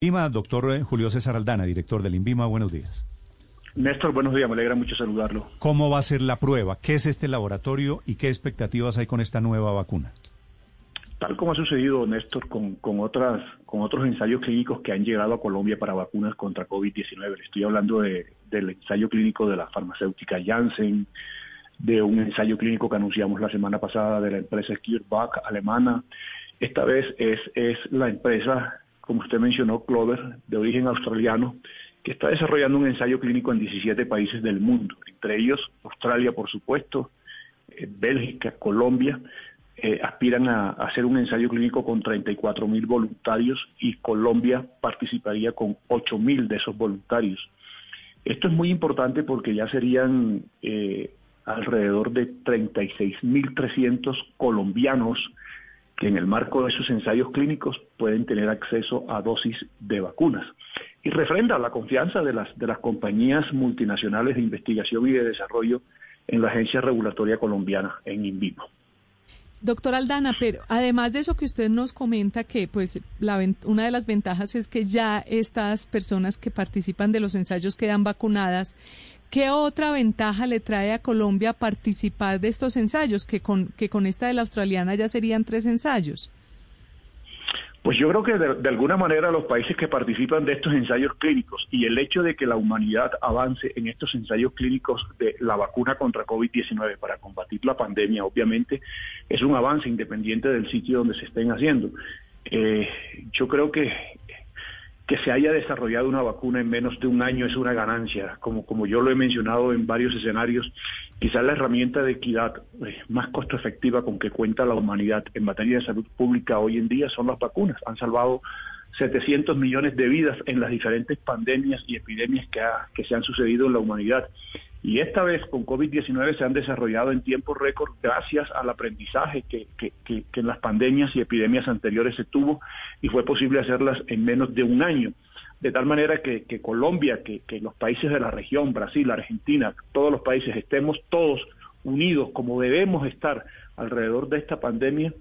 INVIMA, doctor eh, Julio César Aldana, director del INVIMA, buenos días. Néstor, buenos días, me alegra mucho saludarlo. ¿Cómo va a ser la prueba? ¿Qué es este laboratorio y qué expectativas hay con esta nueva vacuna? Tal como ha sucedido, Néstor, con, con, otras, con otros ensayos clínicos que han llegado a Colombia para vacunas contra COVID-19. Estoy hablando de, del ensayo clínico de la farmacéutica Janssen, de un ensayo clínico que anunciamos la semana pasada de la empresa CureVac alemana. Esta vez es, es la empresa como usted mencionó, Clover, de origen australiano, que está desarrollando un ensayo clínico en 17 países del mundo, entre ellos Australia, por supuesto, eh, Bélgica, Colombia, eh, aspiran a, hacer un ensayo clínico con 34 mil voluntarios y Colombia participaría con 8 mil de esos voluntarios. Esto es muy importante porque ya serían eh, alrededor de 36.300 colombianos que en el marco de sus ensayos clínicos pueden tener acceso a dosis de vacunas. Y refrenda la confianza de las, de las compañías multinacionales de investigación y de desarrollo en la agencia regulatoria colombiana, en INVIMO. Doctor Aldana, pero además de eso que usted nos comenta, que pues la, una de las ventajas es que ya estas personas que participan de los ensayos quedan vacunadas, ¿Qué otra ventaja le trae a Colombia participar de estos ensayos, que con, que con esta de la australiana ya serían tres ensayos? Pues yo creo que de, alguna manera los países que participan de estos ensayos clínicos y el hecho de que la humanidad avance en estos ensayos clínicos de la vacuna contra COVID-19 para combatir la pandemia, obviamente es un avance independiente del sitio donde se estén haciendo. Eh, yo creo que que se haya desarrollado una vacuna en menos de un año es una ganancia. Como, como yo lo he mencionado en varios escenarios, quizás la herramienta de equidad eh, más costo efectiva con que cuenta la humanidad en materia de salud pública hoy en día son las vacunas. Han salvado 700 millones de vidas en las diferentes pandemias y epidemias que, que se han sucedido en la humanidad. Y esta vez con COVID-19 se han desarrollado en tiempo récord gracias al aprendizaje que, en las pandemias y epidemias anteriores se tuvo y fue posible hacerlas en menos de un año. De tal manera que, Colombia, que, los países de la región, Brasil, Argentina, todos los países estemos todos unidos como debemos estar alrededor de esta pandemia,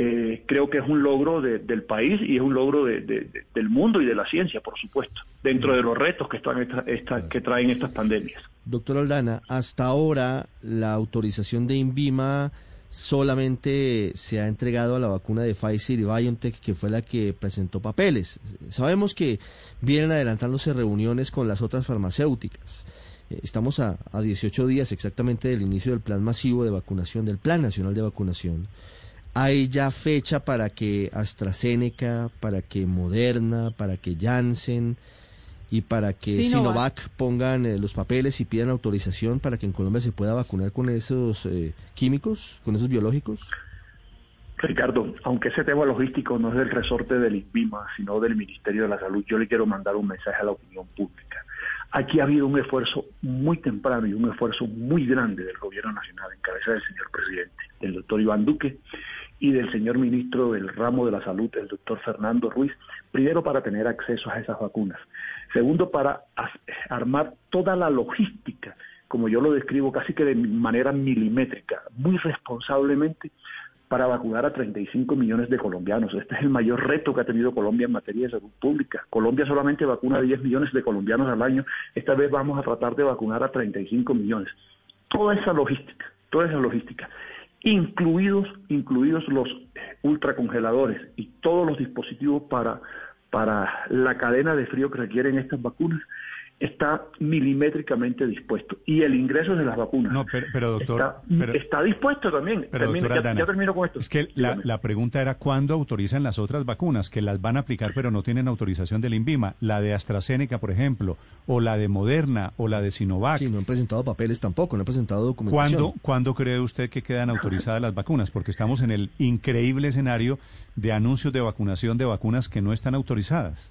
eh, creo que es un logro del país y es un logro del mundo y de la ciencia, por supuesto, dentro de los retos que, están que traen estas pandemias. Doctor Aldana, hasta ahora la autorización de INVIMA solamente se ha entregado a la vacuna de Pfizer y BioNTech, que fue la que presentó papeles. Sabemos que vienen adelantándose reuniones con las otras farmacéuticas. Eh, estamos a, a 18 días exactamente del inicio del plan masivo de vacunación, del Plan Nacional de Vacunación. ¿Hay ya fecha para que AstraZeneca, para que Moderna, para que Janssen y para que Sinovac, pongan eh, los papeles y pidan autorización para que en Colombia se pueda vacunar con esos eh, químicos, con esos biológicos? Ricardo, aunque ese tema logístico no es del resorte del INVIMA, sino del Ministerio de la Salud, yo le quiero mandar un mensaje a la opinión pública. Aquí ha habido un esfuerzo muy temprano y un esfuerzo muy grande del Gobierno Nacional en cabeza del señor presidente, del doctor Iván Duque, y del señor ministro del ramo de la salud, el doctor Fernando Ruiz, primero para tener acceso a esas vacunas, segundo para armar toda la logística, como yo lo describo casi que de manera milimétrica, muy responsablemente, para vacunar a 35 millones de colombianos. Este es el mayor reto que ha tenido Colombia en materia de salud pública. Colombia solamente vacuna a 10 millones de colombianos al año. Esta vez vamos a tratar de vacunar a 35 millones. Toda esa logística, toda esa logística incluidos, incluidos los ultracongeladores y todos los dispositivos para, para la cadena de frío que requieren estas vacunas, está milimétricamente dispuesto. Y el ingreso de las vacunas no, pero, doctor, está, dispuesto también. Pero, ya, termino con esto. Es que la, la, pregunta era cuándo autorizan las otras vacunas, que las van a aplicar pero no tienen autorización del INVIMA, la de AstraZeneca, por ejemplo, o la de Moderna, o la de Sinovac. Sí, no han presentado papeles tampoco, no han presentado documentación. ¿Cuándo, ¿Cuándo cree usted que quedan autorizadas las vacunas? Porque estamos en el increíble escenario de anuncios de vacunación de vacunas que no están autorizadas.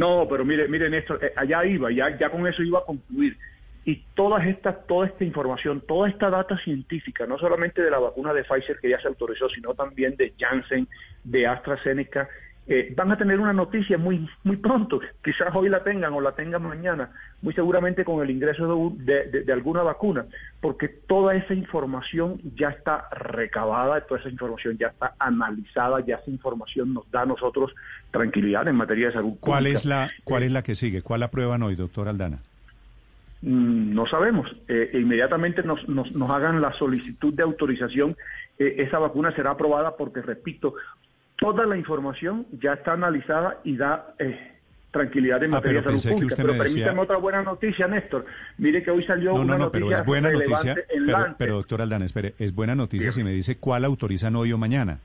No, pero mire, mire Néstor, eh, allá iba, ya, ya con eso iba a concluir. Y todas estas, toda esta información, toda esta data científica, no solamente de la vacuna de Pfizer que ya se autorizó, sino también de Janssen, de AstraZeneca, eh, van a tener una noticia muy, muy pronto, quizás hoy la tengan o la tengan mañana, muy seguramente con el ingreso de, de, alguna vacuna, porque toda esa información ya está recabada, toda esa información ya está analizada, ya esa información nos da a nosotros tranquilidad en materia de salud. ¿Cuál es la, cuál es la que sigue? ¿Cuál aprueban hoy, doctor Aldana? Mm, no sabemos. Eh, e inmediatamente nos, nos, nos, hagan la solicitud de autorización, eh, esa vacuna será aprobada porque, repito, toda la información ya está analizada y da eh, tranquilidad en ah, materia de salud pública. Pero permítame otra buena noticia, Néstor. Mire que hoy salió una no, noticia pero es buena noticia, pero, doctor Aldana, espere, es buena noticia si me dice cuál autorizan hoy o mañana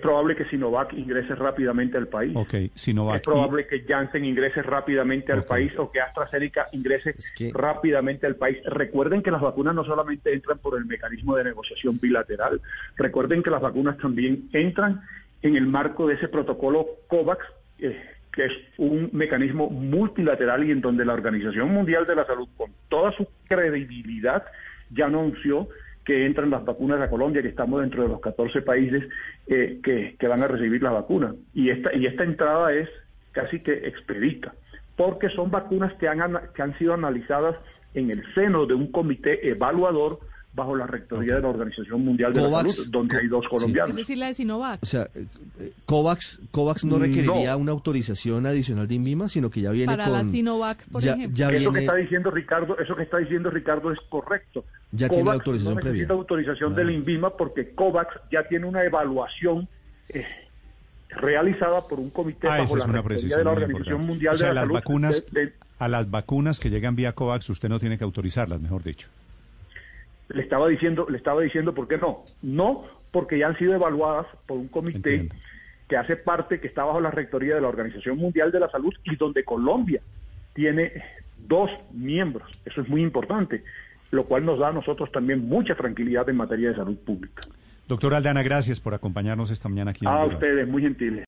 probable que Sinovac ingrese rápidamente al país. Okay, Sinovac. Es probable que Janssen ingrese rápidamente al país o que AstraZeneca ingrese rápidamente al país. Recuerden que las vacunas no solamente entran por el mecanismo de negociación bilateral, recuerden que las vacunas también entran en el marco de ese protocolo COVAX, eh, que es un mecanismo multilateral y en donde la Organización Mundial de la Salud, con toda su credibilidad, ya anunció que entran las vacunas a Colombia, que estamos dentro de los 14 países eh, que, van a recibir la vacuna. Y esta, y esta entrada es casi que expedita, porque son vacunas que han, que han sido analizadas en el seno de un comité evaluador bajo la rectoría de la Organización Mundial de la Salud, donde hay dos colombianos. Es decir, la de Sinovac. O sea, eh, COVAX, COVAX no requeriría una autorización adicional de INVIMA, sino que ya viene Para con... la Sinovac, por ejemplo. eso que está diciendo Ricardo, eso que está diciendo Ricardo es correcto. Ya tiene autorización no necesita autorización del INVIMA porque COVAX ya tiene una evaluación eh, realizada por un comité ah, bajo la rectoría de la Organización Mundial de la las Salud. Vacunas, a las vacunas que llegan vía COVAX usted no tiene que autorizarlas, mejor dicho le estaba diciendo, le estaba diciendo por qué no. No, porque ya han sido evaluadas por un comité que hace parte, que está bajo la rectoría de la Organización Mundial de la Salud y donde Colombia tiene dos miembros. Eso es muy importante, lo cual nos da a nosotros también mucha tranquilidad en materia de salud pública. Doctor Aldana, gracias por acompañarnos esta mañana aquí. A ustedes, muy gentiles.